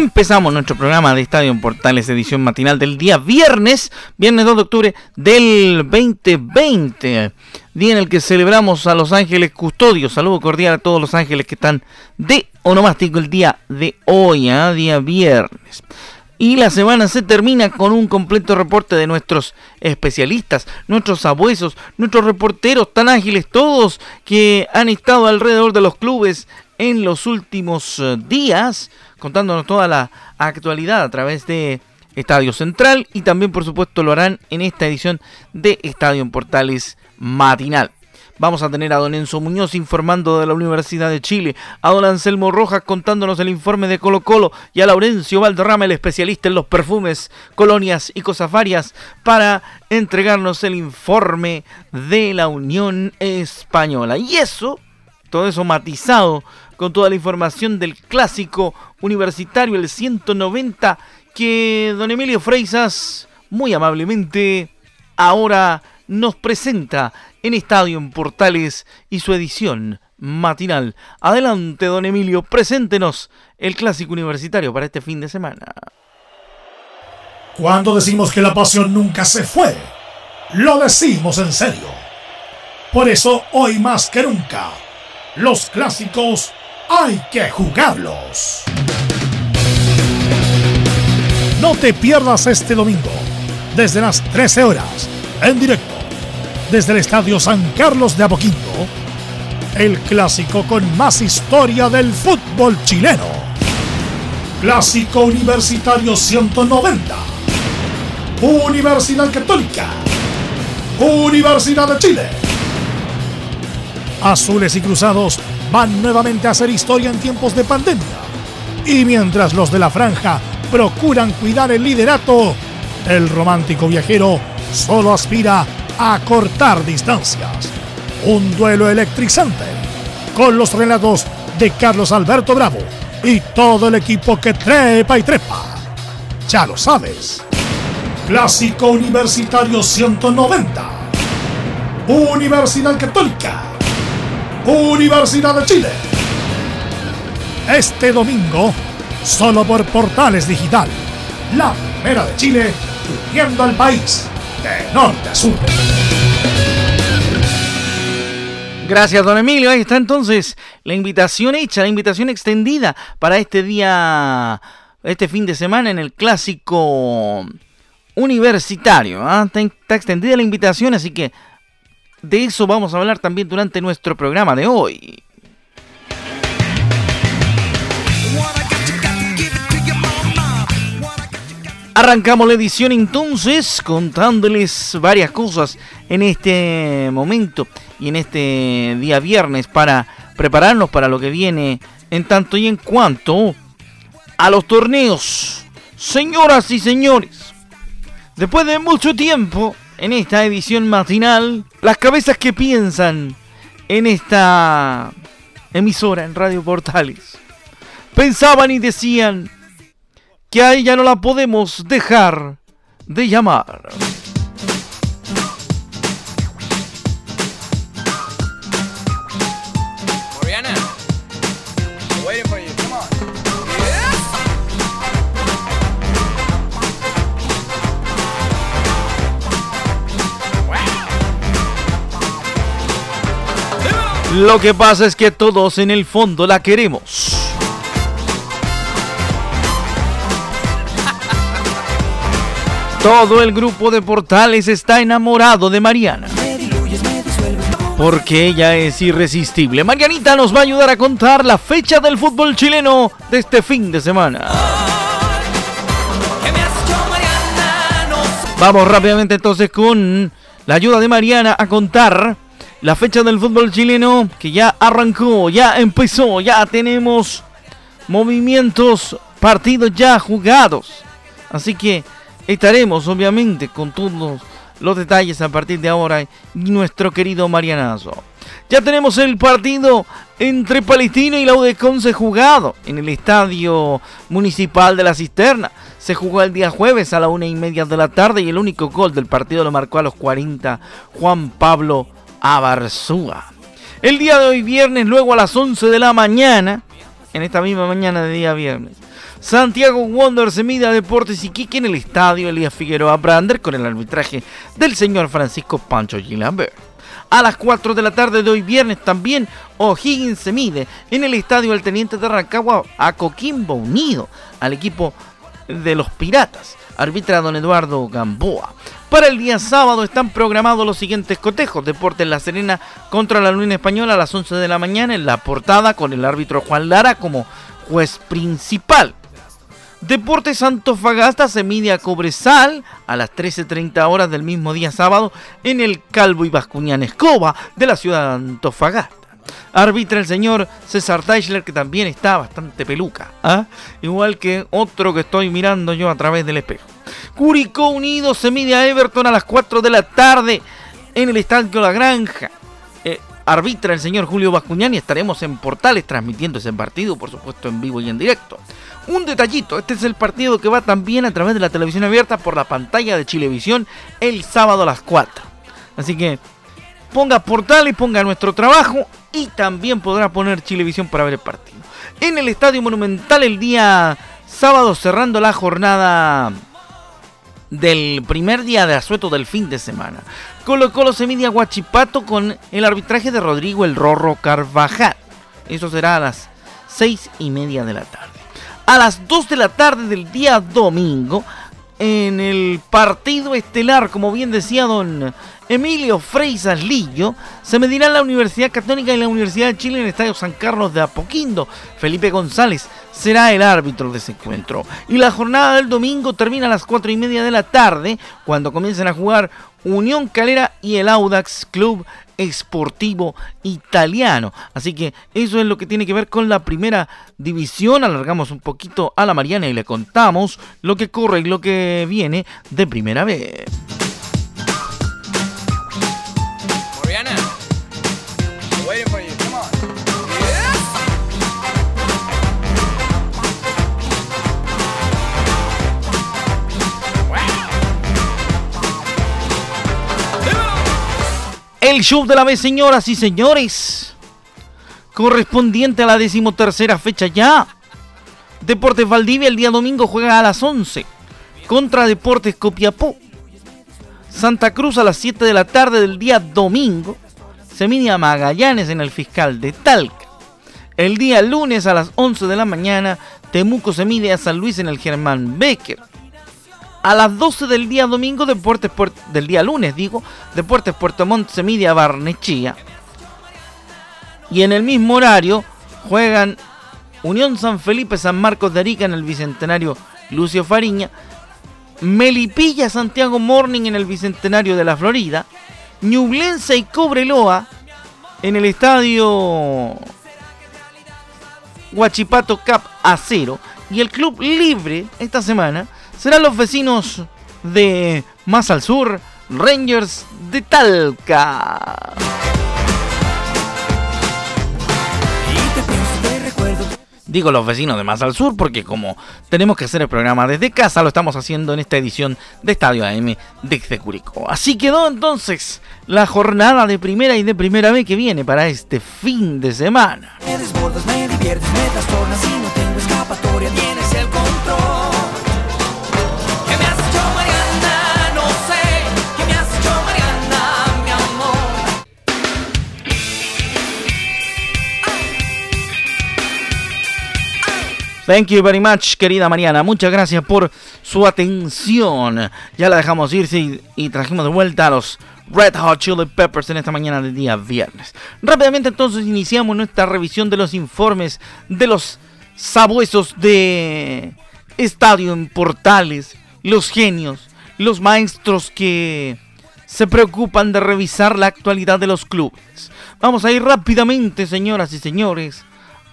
Empezamos nuestro programa de Estadio en Portales, edición matinal del día viernes, viernes 2 de octubre del 2020, día en el que celebramos a los ángeles custodios. Saludo cordial a todos los ángeles que están de onomástico el día de hoy, ¿eh? día viernes. Y la semana se termina con un completo reporte de nuestros especialistas, nuestros abuesos, nuestros reporteros tan ágiles, todos que han estado alrededor de los clubes en los últimos eh, días contándonos toda la actualidad a través de Estadio Central y también por supuesto lo harán en esta edición de Estadio en Portales Matinal. Vamos a tener a don Enzo Muñoz informando de la Universidad de Chile, a don Anselmo Rojas contándonos el informe de Colo Colo y a Laurencio Valderrama, el especialista en los perfumes, colonias y cosas varias, para entregarnos el informe de la Unión Española. Y eso, todo eso matizado con toda la información del clásico universitario, el 190, que don Emilio Freisas muy amablemente ahora nos presenta en Estadio en Portales y su edición matinal. Adelante, don Emilio, preséntenos el clásico universitario para este fin de semana. Cuando decimos que la pasión nunca se fue, lo decimos en serio. Por eso, hoy más que nunca, los clásicos hay que jugarlos. No te pierdas este domingo, desde las 13 horas, en directo, desde el Estadio San Carlos de Apoquindo, el clásico con más historia del fútbol chileno. Clásico Universitario 190. Universidad Católica. Universidad de Chile. Azules y Cruzados van nuevamente a hacer historia en tiempos de pandemia. Y mientras los de la franja procuran cuidar el liderato, el romántico viajero solo aspira a cortar distancias. Un duelo electrizante con los relatos de Carlos Alberto Bravo y todo el equipo que trepa y trepa. Ya lo sabes. Clásico Universitario 190. Universidad Católica Universidad de Chile. Este domingo, solo por Portales Digital, la primera de Chile, uniendo al país de norte a sur. Gracias, don Emilio. Ahí está entonces la invitación hecha, la invitación extendida para este día, este fin de semana en el clásico universitario. ¿ah? está extendida la invitación, así que de eso vamos a hablar también durante nuestro programa de hoy. Arrancamos la edición entonces contándoles varias cosas en este momento y en este día viernes para prepararnos para lo que viene en tanto y en cuanto a los torneos. Señoras y señores, después de mucho tiempo en esta edición matinal, las cabezas que piensan en esta emisora en Radio Portales pensaban y decían que a ella no la podemos dejar de llamar. Lo que pasa es que todos en el fondo la queremos. Todo el grupo de Portales está enamorado de Mariana. Porque ella es irresistible. Marianita nos va a ayudar a contar la fecha del fútbol chileno de este fin de semana. Vamos rápidamente entonces con la ayuda de Mariana a contar la fecha del fútbol chileno que ya arrancó, ya empezó, ya tenemos movimientos, partidos ya jugados. Así que estaremos obviamente con todos los detalles a partir de ahora y nuestro querido Marianazo. Ya tenemos el partido entre Palestina y la UDECONCE jugado en el Estadio Municipal de la Cisterna. Se jugó el día jueves a la una y media de la tarde y el único gol del partido lo marcó a los 40 Juan Pablo Abarzúa. El día de hoy viernes, luego a las 11 de la mañana, en esta misma mañana de día viernes, Santiago Wonder se mide a Deportes Iquique en el estadio Elías Figueroa Brander con el arbitraje del señor Francisco Pancho Gilambert. A las 4 de la tarde de hoy viernes también O'Higgins se mide en el estadio El Teniente de Rancagua a Coquimbo Unido, al equipo de los Piratas. Arbitra don Eduardo Gamboa. Para el día sábado están programados los siguientes cotejos. Deportes La Serena contra la Luna Española a las 11 de la mañana en la portada con el árbitro Juan Lara como juez principal. Deportes Antofagasta se mide a Cobresal a las 13.30 horas del mismo día sábado en el Calvo y Bascuñán Escoba de la ciudad de Antofagasta. Arbitra el señor César Teichler que también está bastante peluca, ¿ah? igual que otro que estoy mirando yo a través del espejo. Curicó Unido se mide a Everton a las 4 de la tarde en el Estadio La Granja. Eh, arbitra el señor Julio Bascuñán y estaremos en Portales transmitiendo ese partido, por supuesto en vivo y en directo. Un detallito, este es el partido que va también a través de la televisión abierta por la pantalla de Chilevisión el sábado a las 4. Así que ponga portal y ponga nuestro trabajo y también podrá poner Chilevisión para ver el partido. En el Estadio Monumental el día sábado cerrando la jornada del primer día de asueto del fin de semana. Colo Colo se Guachipato con el arbitraje de Rodrigo El Rorro Carvajal. Eso será a las seis y media de la tarde a las 2 de la tarde del día domingo en el partido estelar, como bien decía don Emilio Freisas Lillo, se medirán la Universidad Católica y la Universidad de Chile en el Estadio San Carlos de Apoquindo. Felipe González será el árbitro de ese encuentro. Y la jornada del domingo termina a las 4 y media de la tarde, cuando comiencen a jugar Unión Calera y el Audax Club Esportivo Italiano. Así que eso es lo que tiene que ver con la primera división. Alargamos un poquito a la Mariana y le contamos lo que corre y lo que viene de primera vez. El show de la vez, señoras y señores. Correspondiente a la decimotercera fecha ya. Deportes Valdivia el día domingo juega a las 11 contra Deportes Copiapó. Santa Cruz a las 7 de la tarde del día domingo se mide a Magallanes en el fiscal de Talca. El día lunes a las 11 de la mañana Temuco se mide a San Luis en el Germán Becker a las 12 del día domingo, Deportes del día lunes, digo, Deportes Puerto Montt se mide a. Y en el mismo horario juegan Unión San Felipe, San Marcos de Arica en el Bicentenario Lucio Fariña, Melipilla, Santiago Morning en el Bicentenario de la Florida, Ñublense y Cobreloa en el Estadio Huachipato Cap Acero y el Club Libre esta semana serán los vecinos de más al sur, Rangers de Talca. Digo los vecinos de más al sur porque como tenemos que hacer el programa desde casa, lo estamos haciendo en esta edición de Estadio AM de Curicó. Así quedó entonces la jornada de primera y de primera vez que viene para este fin de semana. Me desbordas, me diviertes, me trastornas y no tengo escapatoria, tienes Thank you very much, querida Mariana. Muchas gracias por su atención. Ya la dejamos irse y, trajimos de vuelta a los Red Hot Chili Peppers en esta mañana del día viernes. Rápidamente entonces iniciamos nuestra revisión de los informes de los sabuesos de Estadio en Portales, los genios, los maestros que se preocupan de revisar la actualidad de los clubes. Vamos a ir rápidamente, señoras y señores,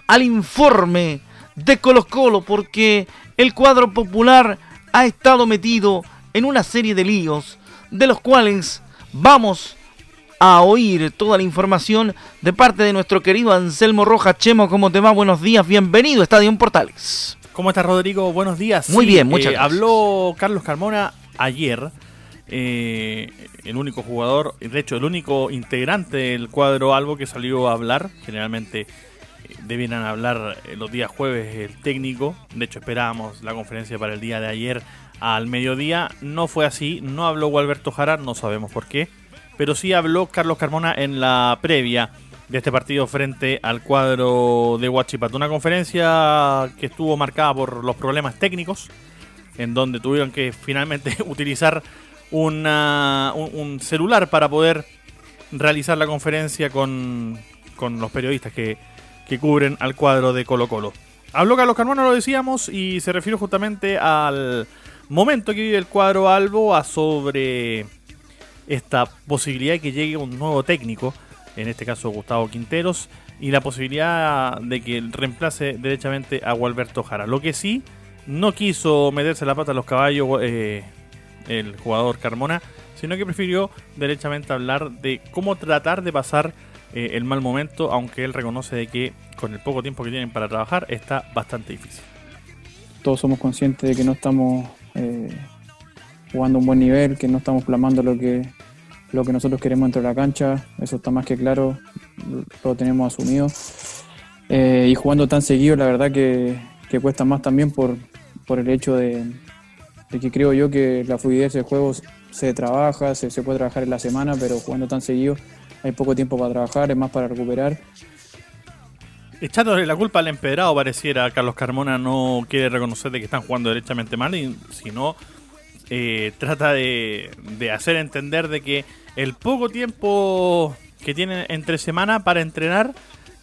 al informe de Colo Colo porque el cuadro popular ha estado metido en una serie de líos de los cuales vamos a oír toda la información de parte de nuestro querido Anselmo Rojas. Chemo, ¿cómo te va? Buenos días, bienvenido a Estadio Portales. ¿Cómo estás, Rodrigo? Buenos días. Muy bien, muchas eh, Habló Carlos Carmona ayer, eh, el único jugador, de hecho, el único integrante del cuadro Albo que salió a hablar. Generalmente debieran hablar los días jueves el técnico. De hecho, esperábamos la conferencia para el día de ayer al mediodía. No fue así, no habló Gualberto Jara, no sabemos por qué pero sí habló Carlos Carmona en la previa de este partido frente al cuadro de Huachipato. Una conferencia que estuvo marcada por los problemas técnicos, en donde tuvieron que finalmente utilizar un, celular para poder realizar la conferencia con, los periodistas que, que cubren al cuadro de Colo Colo. Habló Carlos Carmona, lo decíamos, y se refirió justamente al momento que vive el cuadro Albo a sobre esta posibilidad de que llegue un nuevo técnico, en este caso Gustavo Quinteros, y la posibilidad de que reemplace derechamente a Gualberto Jara. Lo que sí, no quiso meterse la pata a los caballos eh, el jugador Carmona, sino que prefirió derechamente hablar de cómo tratar de pasar eh, el mal momento, aunque él reconoce de que con el poco tiempo que tienen para trabajar está bastante difícil. Todos somos conscientes de que no estamos eh, jugando un buen nivel, que no estamos plamando lo que, lo que nosotros queremos dentro de la cancha, eso está más que claro, lo tenemos asumido. Eh, y jugando tan seguido, la verdad que, cuesta más también por, por el hecho de, que creo yo que la fluidez del juego se trabaja, se, se, puede trabajar en la semana, pero jugando tan seguido hay poco tiempo para trabajar, es más para recuperar. Echándole la culpa al empedrado pareciera, Carlos Carmona no quiere reconocer de que están jugando derechamente mal, sino eh, trata de, hacer entender de que el poco tiempo que tiene entre semana para entrenar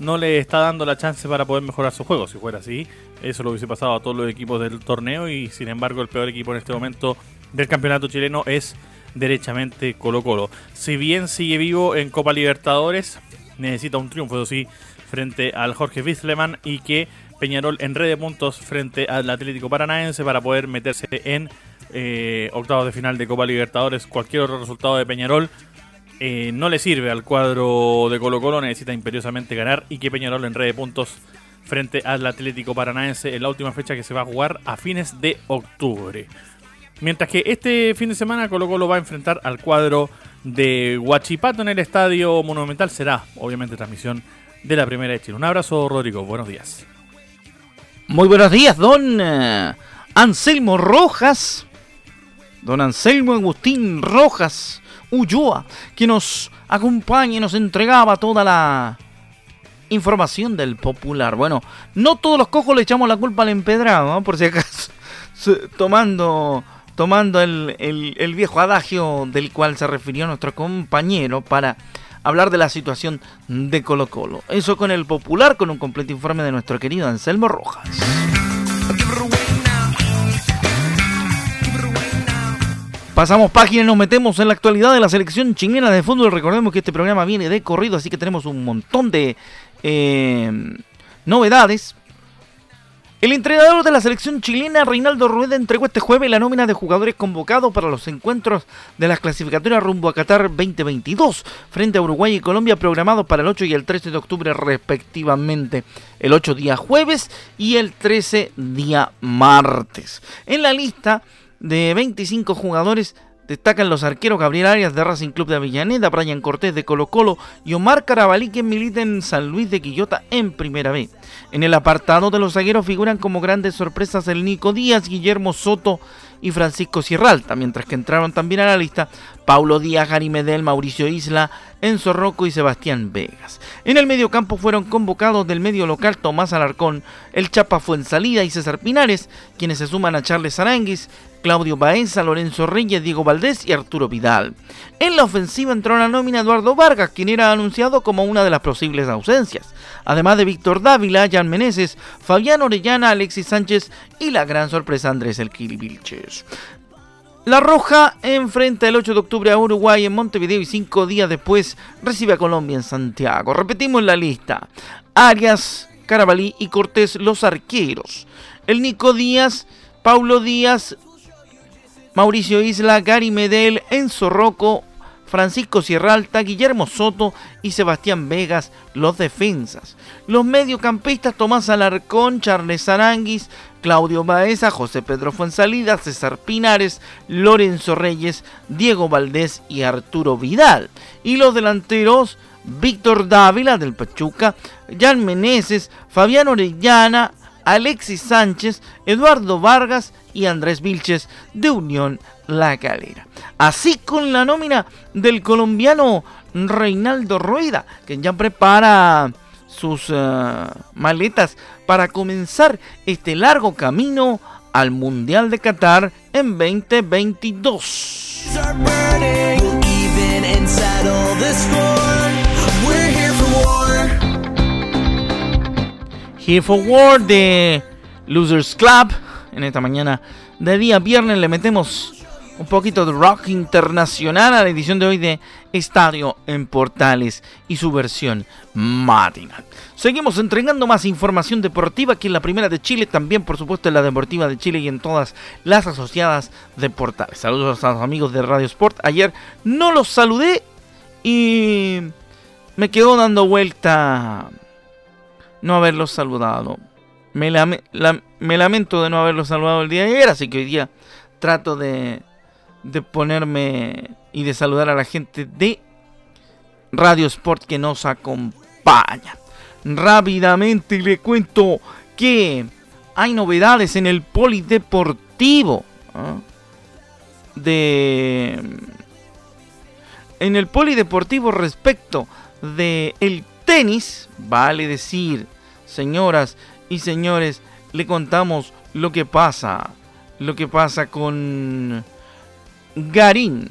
no le está dando la chance para poder mejorar su juego. Si fuera así, eso lo hubiese pasado a todos los equipos del torneo y sin embargo el peor equipo en este momento del campeonato chileno es derechamente Colo Colo. Si bien sigue vivo en Copa Libertadores, necesita un triunfo, eso sí, frente al Jorge Wiesleman y que Peñarol en red de puntos frente al Atlético Paranaense para poder meterse en eh, octavos de final de Copa Libertadores, cualquier otro resultado de Peñarol eh, no le sirve al cuadro de Colo Colo, necesita imperiosamente ganar y que Peñarol en red de puntos frente al Atlético Paranaense en la última fecha que se va a jugar a fines de octubre. Mientras que este fin de semana Colo Colo va a enfrentar al cuadro de Huachipato en el Estadio Monumental. Será, obviamente, transmisión de la Primera de Chile. Un abrazo, Rodrigo. Buenos días. Muy buenos días, don eh, Anselmo Rojas don Anselmo Agustín Rojas Ulloa, que nos acompaña y nos entregaba toda la información del popular. Bueno, no todos los cojos le echamos la culpa al empedrado, por si acaso, tomando, tomando el, el viejo adagio del cual se refirió nuestro compañero para hablar de la situación de Colo Colo. Eso con el popular, con un completo informe de nuestro querido Anselmo Rojas. Pasamos página y nos metemos en la actualidad de la selección chilena de fútbol. Recordemos que este programa viene de corrido, así que tenemos un montón de eh, novedades. El entrenador de la selección chilena, Reinaldo Rueda, entregó este jueves la nómina de jugadores convocados para los encuentros de las clasificatorias rumbo a Qatar 2022 frente a Uruguay y Colombia, programados para el 8 y el 13 de octubre respectivamente. El 8 día jueves y el 13 día martes. En la lista de 25 jugadores destacan los arqueros Gabriel Arias de Racing Club de Avellaneda, Brian Cortés de Colo Colo y Omar Carabalí que milita en San Luis de Quillota en Primera B. En el apartado de los zagueros figuran como grandes sorpresas el Nico Díaz, Guillermo Soto y Francisco Sierralta, mientras que entraron también a la lista Paulo Díaz, Gary Medel, Mauricio Isla, Enzo Rocco y Sebastián Vegas. En el medio campo fueron convocados del medio local Tomás Alarcón, el Chapa Fuensalida y César Pinares, quienes se suman a Charles Aranguis, Claudio Baeza, Lorenzo Reyes, Diego Valdés y Arturo Vidal. En la ofensiva entró la nómina Eduardo Vargas, quien era anunciado como una de las posibles ausencias, además de Víctor Dávila, Jan Meneses, Fabián Orellana, Alexis Sánchez y la gran sorpresa Andrés El Vilches. La Roja enfrenta el 8 de octubre a Uruguay en Montevideo y cinco días después recibe a Colombia en Santiago. Repetimos la lista. Arias, Carabalí y Cortés los arqueros. El Nico Díaz, Paulo Díaz, Mauricio Isla, Gary Medel, Enzo Rocco, Francisco Sierralta, Guillermo Soto y Sebastián Vegas, los defensas. Los mediocampistas Tomás Alarcón, Charles Aranguis, Claudio Baeza, José Pedro Fuensalida, César Pinares, Lorenzo Reyes, Diego Valdés y Arturo Vidal. Y los delanteros Víctor Dávila del Pachuca, Jan Meneses, Fabián Orellana, Alexis Sánchez, Eduardo Vargas y Andrés Vilches de Unión La Calera. Así con la nómina del colombiano Reinaldo Rueda, que ya prepara sus eh, maletas para comenzar este largo camino al Mundial de Qatar en 2022. Here for War de Losers Club. En esta mañana de día viernes le metemos un poquito de rock internacional a la edición de hoy de Estadio en Portales y su versión matinal. Seguimos entregando más información deportiva aquí en la primera de Chile, también por supuesto en la Deportiva de Chile y en todas las asociadas de Portales. Saludos a los amigos de Radio Sport. Ayer no los saludé y me quedó dando vuelta no haberlos saludado. Me, lamento de no haberlos saludado el día de ayer, así que hoy día trato de, de ponerme y de saludar a la gente de Radio Sport que nos acompaña. Rápidamente le cuento que hay novedades en el polideportivo. ¿ah? De en el polideportivo respecto de el tenis, vale decir señoras y señores, le contamos lo que pasa, lo que pasa con Garín,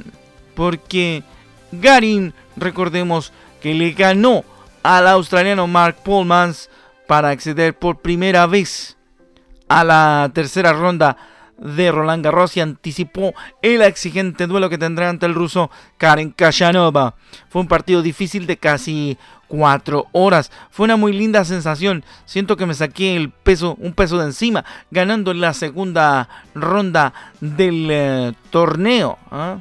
porque Garín, recordemos que le ganó al australiano Mark Polmans para acceder por primera vez a la tercera ronda de Roland Garros y anticipó el exigente duelo que tendrá ante el ruso Karen Kashanova. Fue un partido difícil de casi cuatro horas. Fue una muy linda sensación. Siento que me saqué el peso, un peso de encima, ganando en la segunda ronda del eh, torneo. ¿ah?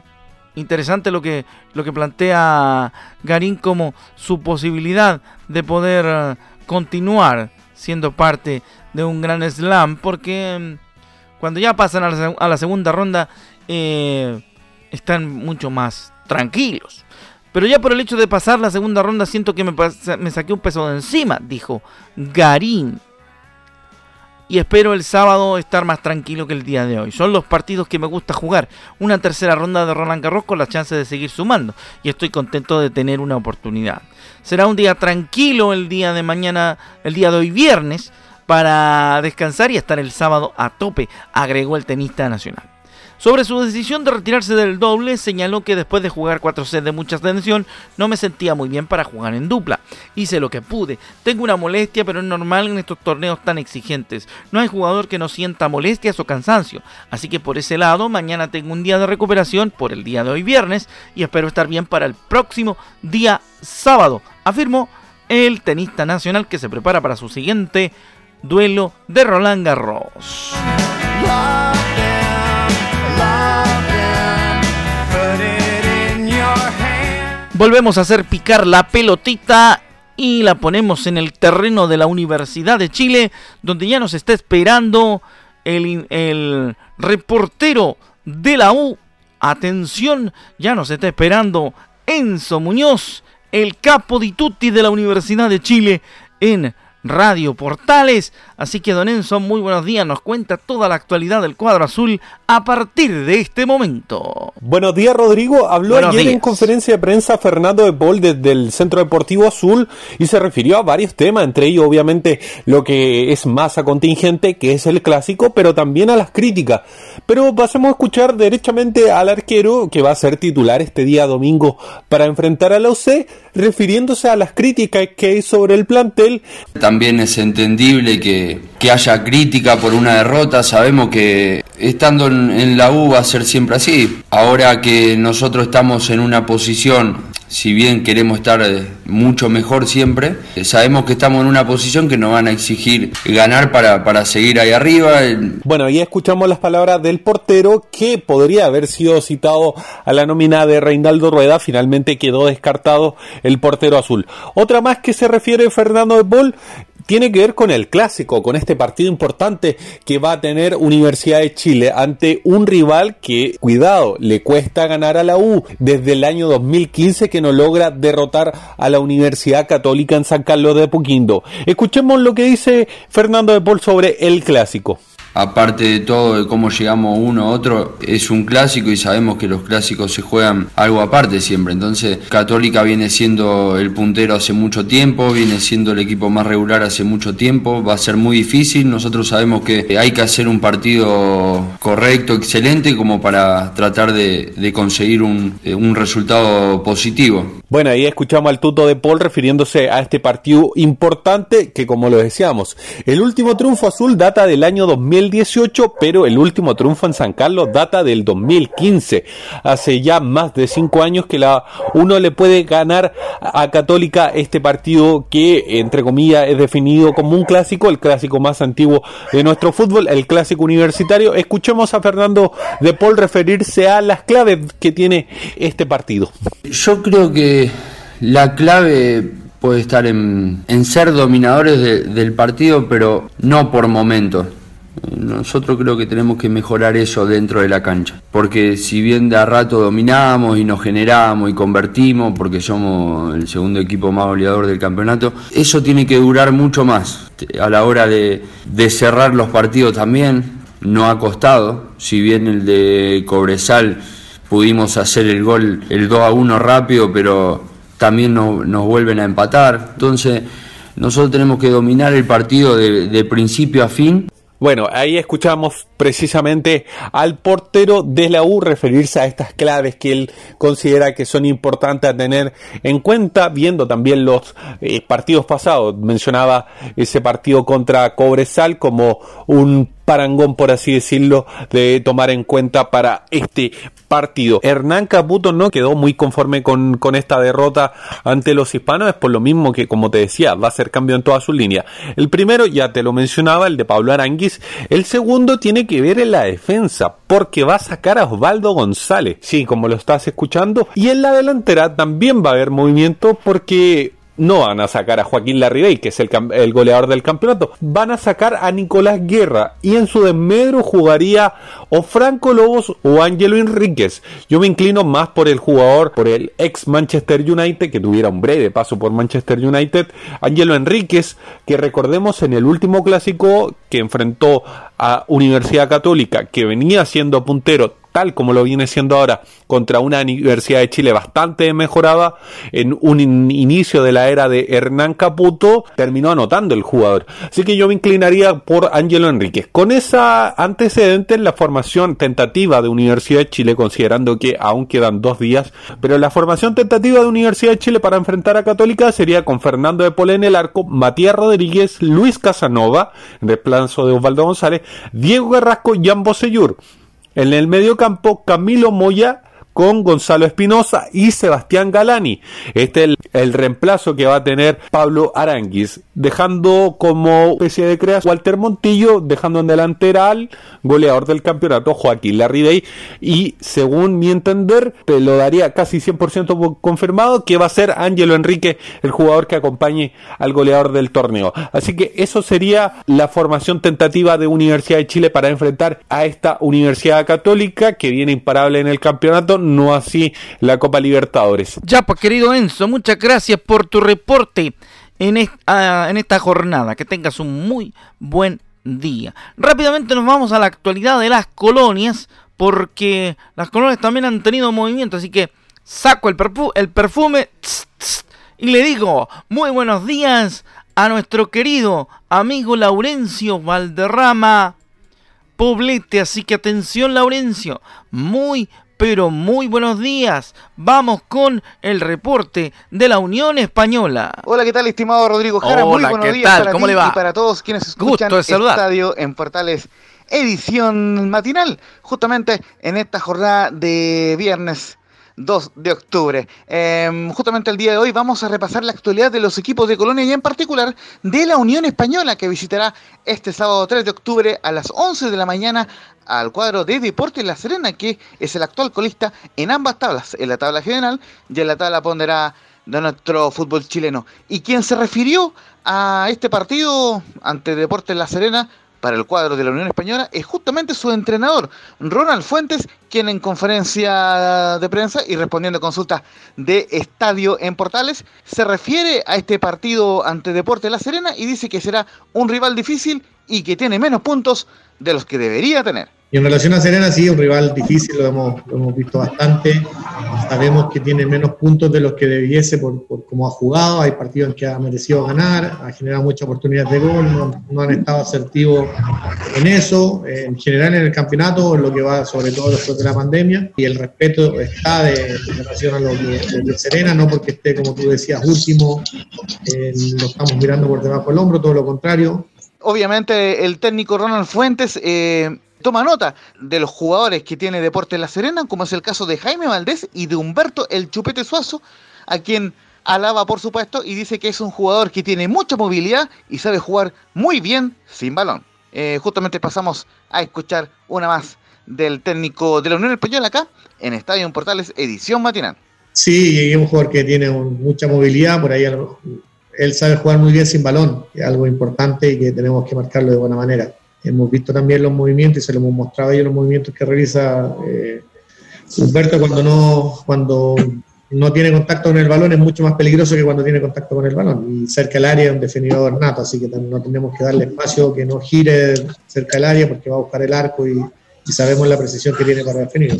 Interesante lo que, lo que plantea Garín como su posibilidad de poder eh, continuar siendo parte de un gran slam, porque mm, cuando ya pasan a la, segunda ronda eh, están mucho más tranquilos. Pero ya por el hecho de pasar la segunda ronda siento que me, saqué un peso de encima, dijo Garín. Y espero el sábado estar más tranquilo que el día de hoy. Son los partidos que me gusta jugar. Una tercera ronda de Roland Garros con la chance de seguir sumando. Y estoy contento de tener una oportunidad. Será un día tranquilo el día de mañana, el día de hoy viernes, para descansar y estar el sábado a tope, agregó el tenista nacional. Sobre su decisión de retirarse del doble, señaló que después de jugar 4 sets de mucha tensión, no me sentía muy bien para jugar en dupla. Hice lo que pude. Tengo una molestia, pero es normal en estos torneos tan exigentes. No hay jugador que no sienta molestias o cansancio. Así que por ese lado, mañana tengo un día de recuperación por el día de hoy viernes y espero estar bien para el próximo día sábado, afirmó el tenista nacional que se prepara para su siguiente duelo de Roland Garros. Volvemos a hacer picar la pelotita y la ponemos en el terreno de la Universidad de Chile, donde ya nos está esperando el, reportero de la U. Atención, ya nos está esperando Enzo Muñoz, el capo di tutti de la Universidad de Chile en Radio Portales. Así que Don Enzo, muy buenos días, nos cuenta toda la actualidad del cuadro azul a partir de este momento. Buenos días Rodrigo, habló ayer en conferencia de prensa Fernando de Paul desde el Centro Deportivo Azul y se refirió a varios temas, entre ellos obviamente lo que es masa contingente, que es el clásico, pero también a las críticas. Pero pasemos a escuchar derechamente al arquero que va a ser titular este día domingo para enfrentar a la UC, refiriéndose a las críticas que hay sobre el plantel. También es entendible que, haya crítica por una derrota, sabemos que estando en, en la U va a ser siempre así. Ahora que nosotros estamos en una posición si bien queremos estar eh, mucho mejor siempre, eh, sabemos que estamos en una posición que nos van a exigir ganar para, para seguir ahí arriba. Bueno, ya escuchamos las palabras del portero que podría haber sido citado a la nómina de Reinaldo Rueda, finalmente quedó descartado el portero azul. Otra más que se refiere Fernando de Bol tiene que ver con el clásico, con este partido importante que va a tener Universidad de Chile ante un rival que, cuidado, le cuesta ganar a la U desde el año 2015 que no logra derrotar a la Universidad Católica en San Carlos de Apoquindo. Escuchemos lo que dice Fernando de Paul sobre el clásico aparte de todo, de cómo llegamos uno a otro, es un clásico y sabemos que los clásicos se juegan algo aparte siempre. Entonces, Católica viene siendo el puntero hace mucho tiempo, viene siendo el equipo más regular hace mucho tiempo, va a ser muy difícil. Nosotros sabemos que hay que hacer un partido correcto, excelente, como para tratar de, conseguir un, un resultado positivo. Bueno, ahí escuchamos al tuto de Paul refiriéndose a este partido importante que, como lo decíamos, el último triunfo azul data del año 2000 2018, pero el último triunfo en San Carlos data del 2015. Hace ya más de cinco años que la uno le puede ganar a Católica este partido que, entre comillas, es definido como un clásico, el clásico más antiguo de nuestro fútbol, el clásico universitario. Escuchemos a Fernando de Paul referirse a las claves que tiene este partido. Yo creo que la clave puede estar en, ser dominadores del partido, pero no por momentos. Nosotros creo que tenemos que mejorar eso dentro de la cancha, porque si bien de a rato dominamos y nos generamos y convertimos, porque somos el segundo equipo más goleador del campeonato, eso tiene que durar mucho más. A la hora de, cerrar los partidos también, no ha costado, si bien el de Cobresal pudimos hacer el gol, el 2 a 1 rápido, pero también nos vuelven a empatar. Entonces, nosotros tenemos que dominar el partido de principio a fin bueno, ahí escuchamos precisamente al portero de la U referirse a estas claves que él considera que son importantes a tener en cuenta, viendo también los eh, partidos pasados. Mencionaba ese partido contra Cobresal como un parangón, por así decirlo, de tomar en cuenta para este partido. Hernán Caputo no quedó muy conforme con, con esta derrota ante los hispanos, es por lo mismo que, como te decía, va a ser cambio en toda su línea. El primero, ya te lo mencionaba, el de Pablo Aranguis. El segundo tiene que ver en la defensa, porque va a sacar a Osvaldo González, sí, como lo estás escuchando. Y en la delantera también va a haber movimiento porque no van a sacar a Joaquín Larribey, que es el, goleador del campeonato, van a sacar a Nicolás Guerra y en su desmedro jugaría o Franco Lobos o Ángelo Enríquez. Yo me inclino más por el jugador, por el ex Manchester United, que tuviera un breve paso por Manchester United, Ángelo Enríquez, que recordemos en el último clásico que enfrentó a Universidad Católica, que venía siendo puntero tal como lo viene siendo ahora, contra una Universidad de Chile bastante mejorada, en un inicio de la era de Hernán Caputo, terminó anotando el jugador. Así que yo me inclinaría por Ángelo Enríquez. Con esa antecedente en la formación tentativa de Universidad de Chile, considerando que aún quedan dos días, pero la formación tentativa de Universidad de Chile para enfrentar a Católica sería con Fernando de Pole en el arco, Matías Rodríguez, Luis Casanova, reemplazo de Osvaldo González, Diego Garrasco y Ambo Seyur. En el mediocampo, Camilo Moya con Gonzalo Espinosa y Sebastián Galani. Este es el, reemplazo que va a tener Pablo Aranguis, dejando como especie de creación Walter Montillo, dejando en delantera al goleador del campeonato Joaquín Larribey y según mi entender, te lo daría casi 100% confirmado que va a ser Ángelo Enrique el jugador que acompañe al goleador del torneo. Así que eso sería la formación tentativa de Universidad de Chile para enfrentar a esta Universidad Católica que viene imparable en el campeonato no así la Copa Libertadores. Ya, pues querido Enzo, muchas gracias por tu reporte en, ah, en esta jornada. Que tengas un muy buen día. Rápidamente nos vamos a la actualidad de las colonias, porque las colonias también han tenido movimiento, así que saco el, el perfume y le digo muy buenos días a nuestro querido amigo Laurencio Valderrama Poblete, así que atención Laurencio, muy pero muy buenos días. Vamos con el reporte de la Unión Española. Hola, ¿qué tal, estimado Rodrigo Jara? muy buenos días para ¿Cómo le va? y para todos quienes escuchan Estadio en Portales edición matinal, justamente en esta jornada de viernes 2 de octubre. Em, justamente el día de hoy vamos a repasar la actualidad de los equipos de Colonia y en particular de la Unión Española que visitará este sábado 3 de octubre a las 11 de la mañana al cuadro de Deportes La Serena, que es el actual colista en ambas tablas, en la tabla general y en la tabla ponderada de nuestro fútbol chileno. Y quien se refirió a este partido ante Deportes La Serena para el cuadro de la Unión Española es justamente su entrenador, Ronald Fuentes, quien en conferencia de prensa y respondiendo a consultas de estadio en Portales, se refiere a este partido ante Deportes La Serena y dice que será un rival difícil y que tiene menos puntos de los que debería tener. Y en relación a Serena, sí, un rival difícil, lo hemos, lo hemos visto bastante. Sabemos que tiene menos puntos de los que debiese por, por cómo ha jugado. Hay partidos en que ha merecido ganar, ha generado muchas oportunidades de gol, no, han estado asertivos en eso. En general, en el campeonato, lo que va sobre todo después de la pandemia. Y el respeto está de, relación a lo de, Serena, no porque esté, como tú decías, último, eh, lo estamos mirando por debajo del hombro, todo lo contrario. Obviamente, el técnico Ronald Fuentes. Eh toma nota de los jugadores que tiene Deportes La Serena, como es el caso de Jaime Valdés y de Humberto El Chupete Suazo, a quien alaba por supuesto y dice que es un jugador que tiene mucha movilidad y sabe jugar muy bien sin balón. Eh, justamente pasamos a escuchar una más del técnico de la Unión Española acá en Estadio Portales edición matinal. Sí, es un jugador que tiene mucha movilidad, por ahí él sabe jugar muy bien sin balón, es algo importante y que tenemos que marcarlo de buena manera. Hemos visto también los movimientos y se lo hemos mostrado ellos los movimientos que realiza eh, Humberto cuando no, cuando no tiene contacto con el balón es mucho más peligroso que cuando tiene contacto con el balón. Y cerca del área es un definidor nato, así que no tenemos que darle espacio que no gire cerca del área porque va a buscar el arco y, y sabemos la precisión que tiene para definir.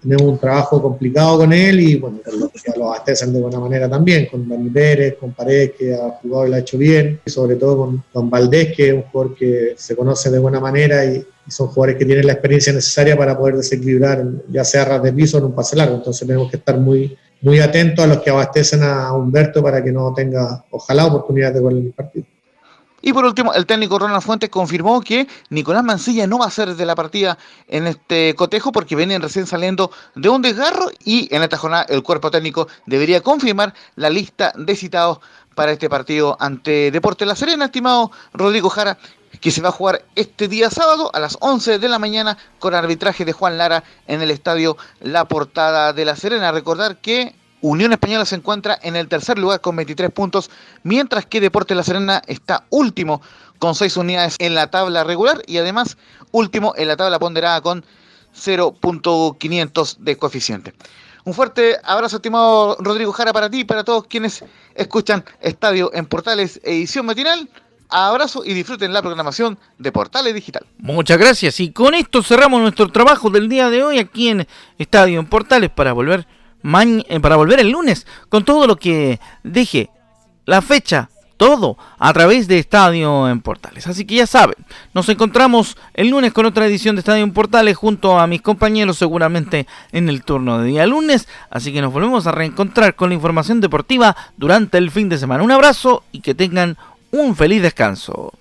Tenemos un trabajo complicado con él y bueno, lo, lo abastecen de buena manera también, con Dani Pérez, con Paredes que ha jugado y lo ha hecho bien, y sobre todo con, con Valdés, que es un jugador que se conoce de buena manera y, son jugadores que tienen la experiencia necesaria para poder desequilibrar, ya sea ras de piso o en un pase largo, entonces tenemos que estar muy, muy atentos a los que abastecen a Humberto para que no tenga, ojalá, oportunidad de goles en el partido. Y por último, el técnico Ronald Fuentes confirmó que Nicolás Mancilla no va a ser de la partida en este cotejo porque venían recién saliendo de un desgarro y en esta jornada el cuerpo técnico debería confirmar la lista de citados para este partido ante Deporte La Serena, estimado Rodrigo Jara, que se va a jugar este día sábado a las 11 de la mañana con arbitraje de Juan Lara en el estadio La Portada de La Serena. Recordar que Unión Española se encuentra en el tercer lugar con 23 puntos, mientras que Deportes La Serena está último con 6 unidades en la tabla regular y además último en la tabla ponderada con 0.500 de coeficiente. Un fuerte abrazo, estimado Rodrigo Jara, para ti y para todos quienes escuchan Estadio en Portales Edición Matinal. Abrazo y disfruten la programación de Portales Digital. Muchas gracias y con esto cerramos nuestro trabajo del día de hoy aquí en Estadio en Portales para volver para volver el lunes con todo lo que deje, la fecha, todo a través de Estadio en Portales. Así que ya saben, nos encontramos el lunes con otra edición de Estadio en Portales junto a mis compañeros seguramente en el turno de día lunes. Así que nos volvemos a reencontrar con la información deportiva durante el fin de semana. Un abrazo y que tengan un feliz descanso.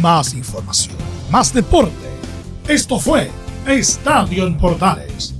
Más información, más deporte. Esto fue Estadio en Portales